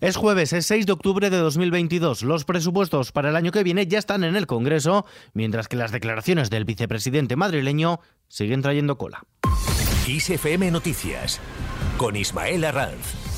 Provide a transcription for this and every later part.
Es jueves, es 6 de octubre de 2022. Los presupuestos para el año que viene ya están en el Congreso, mientras que las declaraciones del vicepresidente madrileño siguen trayendo cola. ISFM Noticias con Ismael Arranz.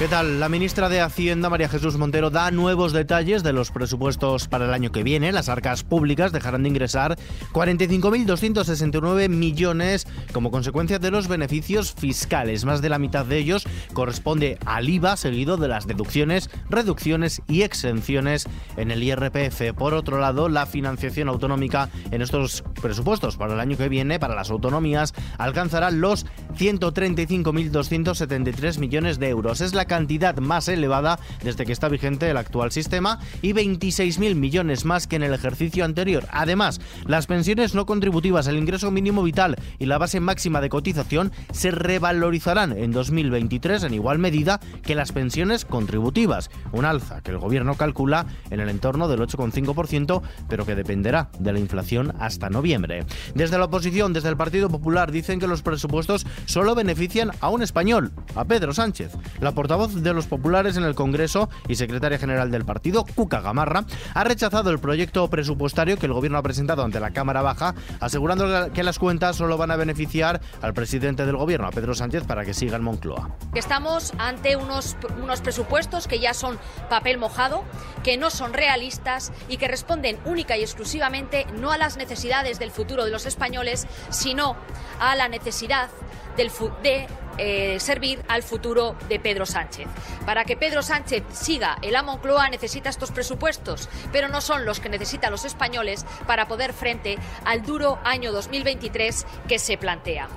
¿Qué tal? La ministra de Hacienda, María Jesús Montero, da nuevos detalles de los presupuestos para el año que viene. Las arcas públicas dejarán de ingresar 45.269 millones como consecuencia de los beneficios fiscales. Más de la mitad de ellos corresponde al IVA, seguido de las deducciones, reducciones y exenciones en el IRPF. Por otro lado, la financiación autonómica en estos presupuestos para el año que viene, para las autonomías, alcanzará los 135.273 millones de euros. Es la cantidad más elevada desde que está vigente el actual sistema y 26.000 millones más que en el ejercicio anterior. Además, las pensiones no contributivas, el ingreso mínimo vital y la base máxima de cotización se revalorizarán en 2023 en igual medida que las pensiones contributivas, un alza que el gobierno calcula en el entorno del 8,5%, pero que dependerá de la inflación hasta noviembre. Desde la oposición, desde el Partido Popular, dicen que los presupuestos solo benefician a un español, a Pedro Sánchez. La portavoz voz de los populares en el Congreso y secretaria general del partido, Cuca Gamarra, ha rechazado el proyecto presupuestario que el gobierno ha presentado ante la Cámara Baja, asegurando que las cuentas solo van a beneficiar al presidente del gobierno, a Pedro Sánchez, para que siga en Moncloa. Estamos ante unos, unos presupuestos que ya son papel mojado, que no son realistas y que responden única y exclusivamente no a las necesidades del futuro de los españoles, sino a la necesidad del, de eh, servir al futuro de Pedro Sánchez. Para que Pedro Sánchez siga el Moncloa necesita estos presupuestos, pero no son los que necesitan los españoles para poder frente al duro año 2023 que se plantea.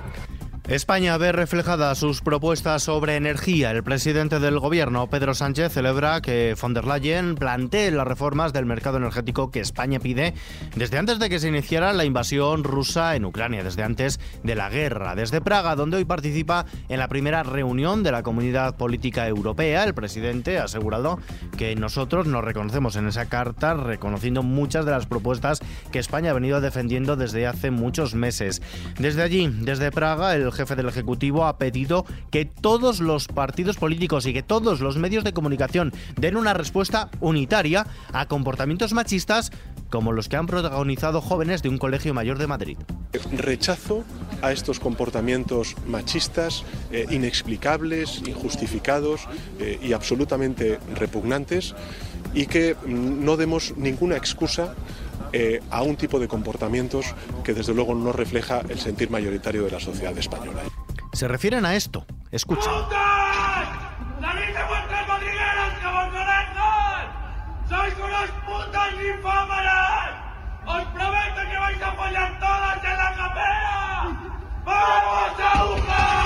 España ve reflejadas sus propuestas sobre energía. El presidente del gobierno, Pedro Sánchez, celebra que von der Leyen plantee las reformas del mercado energético que España pide desde antes de que se iniciara la invasión rusa en Ucrania, desde antes de la guerra. Desde Praga, donde hoy participa en la primera reunión de la Comunidad Política Europea, el presidente ha asegurado que nosotros nos reconocemos en esa carta, reconociendo muchas de las propuestas que España ha venido defendiendo desde hace muchos meses. Desde allí, desde Praga, el jefe del Ejecutivo ha pedido que todos los partidos políticos y que todos los medios de comunicación den una respuesta unitaria a comportamientos machistas como los que han protagonizado jóvenes de un colegio mayor de Madrid. Rechazo a estos comportamientos machistas, eh, inexplicables, injustificados eh, y absolutamente repugnantes y que no demos ninguna excusa eh, a un tipo de comportamientos que desde luego no refleja el sentir mayoritario de la sociedad española. Se refieren a esto. Escucha. ¡Sois unos putos infámaras! ¡Os prometo que vais a apoyar todas en la capea! ¡Vamos a jugar!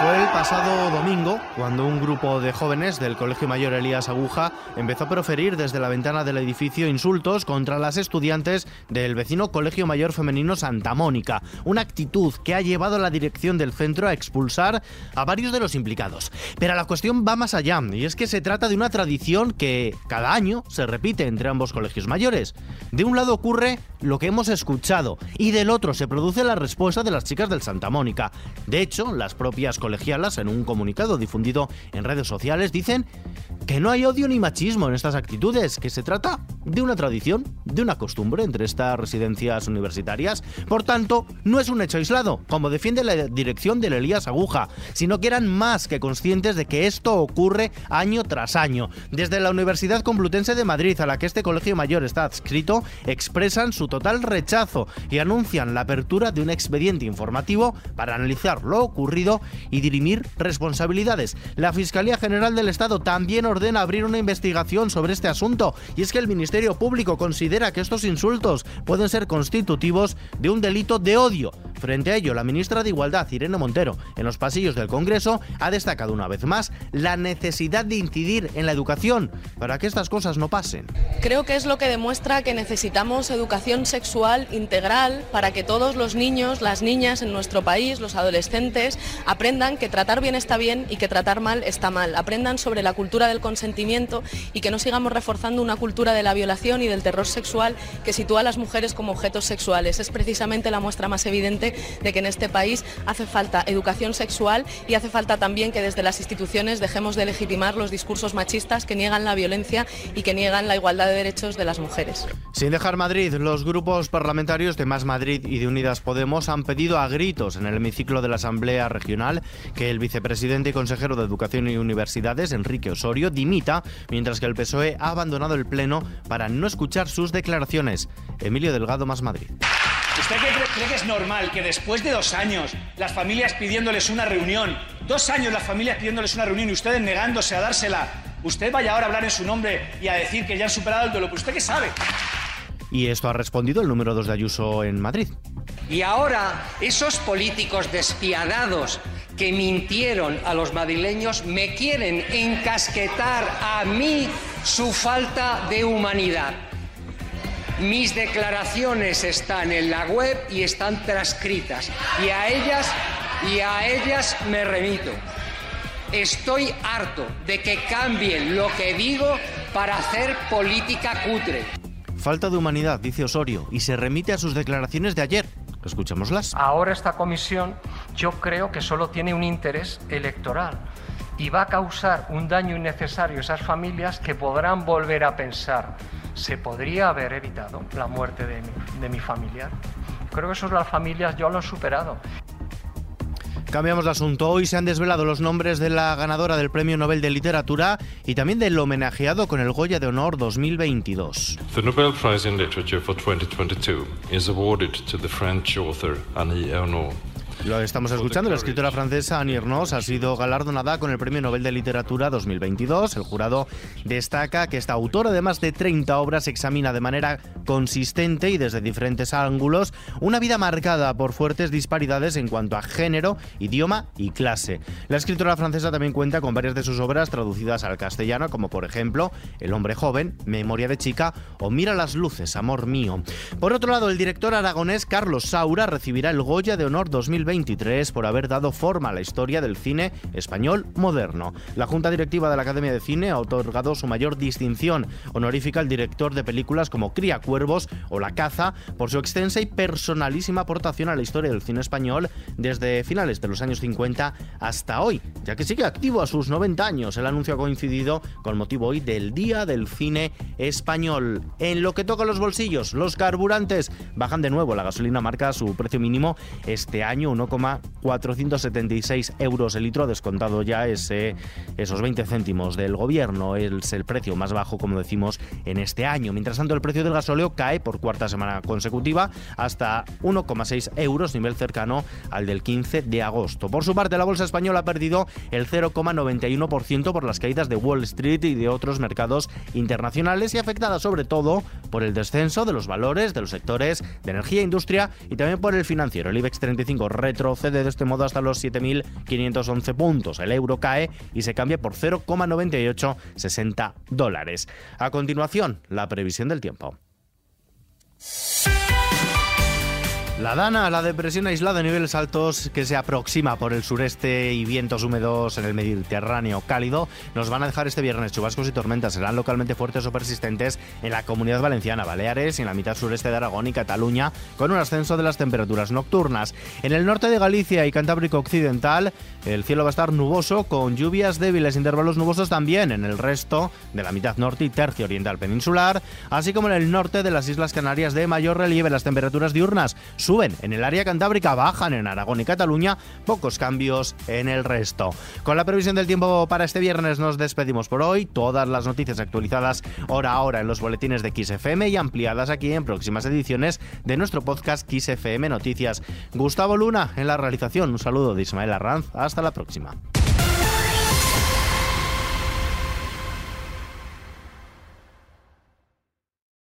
Fue el pasado domingo cuando un grupo de jóvenes del Colegio Mayor Elías Aguja empezó a proferir desde la ventana del edificio insultos contra las estudiantes del vecino Colegio Mayor Femenino Santa Mónica, una actitud que ha llevado a la dirección del centro a expulsar a varios de los implicados. Pero la cuestión va más allá, y es que se trata de una tradición que cada año se repite entre ambos colegios mayores. De un lado ocurre lo que hemos escuchado y del otro se produce la respuesta de las chicas del Santa Mónica. De hecho, las propias colegialas, en un comunicado difundido en redes sociales, dicen que no hay odio ni machismo en estas actitudes, que se trata de una tradición, de una costumbre entre estas residencias universitarias. Por tanto, no es un hecho aislado, como defiende la dirección del Elías Aguja, sino que eran más que conscientes de que esto ocurre año tras año. Desde la Universidad Complutense de Madrid, a la que este colegio mayor está adscrito, expresan su total rechazo y anuncian la apertura de un expediente informativo para analizar lo ocurrido y dirimir responsabilidades. La Fiscalía General del Estado también ordena abrir una investigación sobre este asunto y es que el Ministerio Público considera que estos insultos pueden ser constitutivos de un delito de odio. Frente a ello, la ministra de Igualdad, Irene Montero, en los pasillos del Congreso, ha destacado una vez más la necesidad de incidir en la educación para que estas cosas no pasen. Creo que es lo que demuestra que necesitamos educación sexual integral para que todos los niños, las niñas en nuestro país, los adolescentes, aprendan que tratar bien está bien y que tratar mal está mal. Aprendan sobre la cultura del consentimiento y que no sigamos reforzando una cultura de la violación y del terror sexual que sitúa a las mujeres como objetos sexuales. Es precisamente la muestra más evidente de que en este país hace falta educación sexual y hace falta también que desde las instituciones dejemos de legitimar los discursos machistas que niegan la violencia y que niegan la igualdad de derechos de las mujeres. Sin dejar Madrid, los grupos parlamentarios de Más Madrid y de Unidas Podemos han pedido a gritos en el hemiciclo de la Asamblea Regional que el vicepresidente y consejero de Educación y Universidades, Enrique Osorio, dimita, mientras que el PSOE ha abandonado el Pleno para no escuchar sus declaraciones. Emilio Delgado, Más Madrid. ¿Usted cree, que es normal que después de dos años las familias pidiéndoles una reunión, dos años las familias pidiéndoles una reunión y ustedes negándose a dársela, usted vaya ahora a hablar en su nombre y a decir que ya han superado el dolor? ¿Pero usted qué sabe? Y esto ha respondido el número 2 de Ayuso en Madrid. Y ahora esos políticos despiadados que mintieron a los madrileños me quieren encasquetar a mí su falta de humanidad. Mis declaraciones están en la web y están transcritas y a ellas y a ellas me remito. Estoy harto de que cambien lo que digo para hacer política cutre. Falta de humanidad, dice Osorio, y se remite a sus declaraciones de ayer. Escuchémoslas. Ahora esta comisión yo creo que solo tiene un interés electoral y va a causar un daño innecesario a esas familias que podrán volver a pensar, ¿se podría haber evitado la muerte de mi, de mi familiar? Creo que eso las familias ya lo han superado. Cambiamos de asunto. Hoy se han desvelado los nombres de la ganadora del Premio Nobel de Literatura y también del homenajeado con el Goya de Honor 2022. The Nobel Prize in Literature for 2022 is awarded to the French author Annie Ernaux. Lo estamos escuchando. La escritora francesa Annie Ernaux ha sido galardonada con el Premio Nobel de Literatura 2022. El jurado destaca que esta autora de más de 30 obras examina de manera consistente y desde diferentes ángulos una vida marcada por fuertes disparidades en cuanto a género, idioma y clase. La escritora francesa también cuenta con varias de sus obras traducidas al castellano, como por ejemplo El hombre joven, Memoria de chica o Mira las luces, amor mío. Por otro lado, el director aragonés Carlos Saura recibirá el Goya de Honor 2022 por haber dado forma a la historia del cine español moderno. La Junta Directiva de la Academia de Cine ha otorgado su mayor distinción honorífica al director de películas como Cría Cuervos o La Caza por su extensa y personalísima aportación a la historia del cine español desde finales de los años 50 hasta hoy, ya que sigue activo a sus 90 años. El anuncio ha coincidido con motivo hoy del Día del Cine Español. En lo que toca los bolsillos, los carburantes bajan de nuevo. La gasolina marca su precio mínimo este año, 1,476 euros el litro, descontado ya ese, esos 20 céntimos del gobierno. Es el precio más bajo, como decimos, en este año. Mientras tanto, el precio del gasóleo cae por cuarta semana consecutiva hasta 1,6 euros, nivel cercano al del 15 de agosto. Por su parte, la bolsa española ha perdido el 0,91% por las caídas de Wall Street y de otros mercados internacionales y afectada sobre todo por el descenso de los valores de los sectores de energía e industria y también por el financiero. El IBEX 35 retrocede de este modo hasta los 7.511 puntos. El euro cae y se cambia por 0,9860 dólares. A continuación, la previsión del tiempo. La Dana, la depresión aislada de niveles altos que se aproxima por el sureste y vientos húmedos en el Mediterráneo cálido, nos van a dejar este viernes chubascos y tormentas. Serán localmente fuertes o persistentes en la comunidad valenciana, Baleares y en la mitad sureste de Aragón y Cataluña, con un ascenso de las temperaturas nocturnas. En el norte de Galicia y Cantábrico Occidental, el cielo va a estar nuboso con lluvias débiles, intervalos nubosos también en el resto de la mitad norte y tercio oriental peninsular, así como en el norte de las Islas Canarias de mayor relieve. Las temperaturas diurnas suben en el área cantábrica, bajan en Aragón y Cataluña, pocos cambios en el resto. Con la previsión del tiempo para este viernes nos despedimos por hoy. Todas las noticias actualizadas hora a hora en los boletines de XFM y ampliadas aquí en próximas ediciones de nuestro podcast XFM Noticias. Gustavo Luna en la realización. Un saludo de Ismael Arranz. Hasta la próxima.